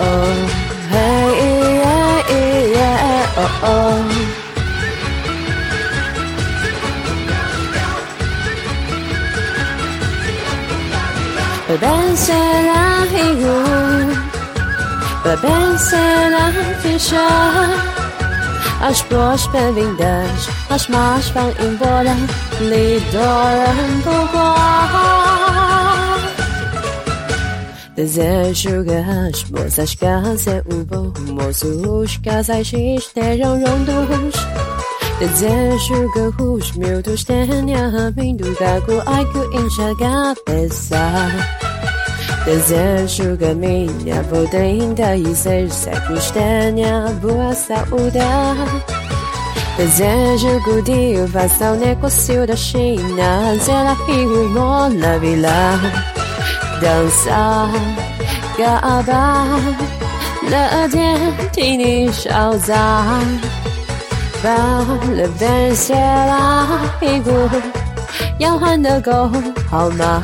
哦，嘿耶耶哦哦。Berbensela higu Berbensela fischer As boas bem-vindas As más vão embora Lidorando Desejo Desejo que as moças casem é o bom moço, os casais estejam juntos. Que os miúdos tenham, tenha do da Ai que enxerga a peça Desenxuga minha potenda E seis séculos tenha boa saúde. Desejo que o dia divas ao negócio da China. Será firme na vila. 当下嘎巴那天替你烧藏把啦啦小魔仙咒语一呼喊就的一好吗？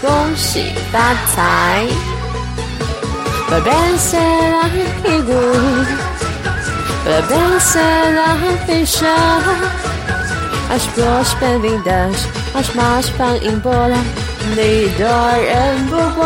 恭喜发财，把咒语一呼喊就展开正义的一战巴啦啦小魔仙咒语一呼喊就展开正义的一战巴啦啦小魔仙你的人不过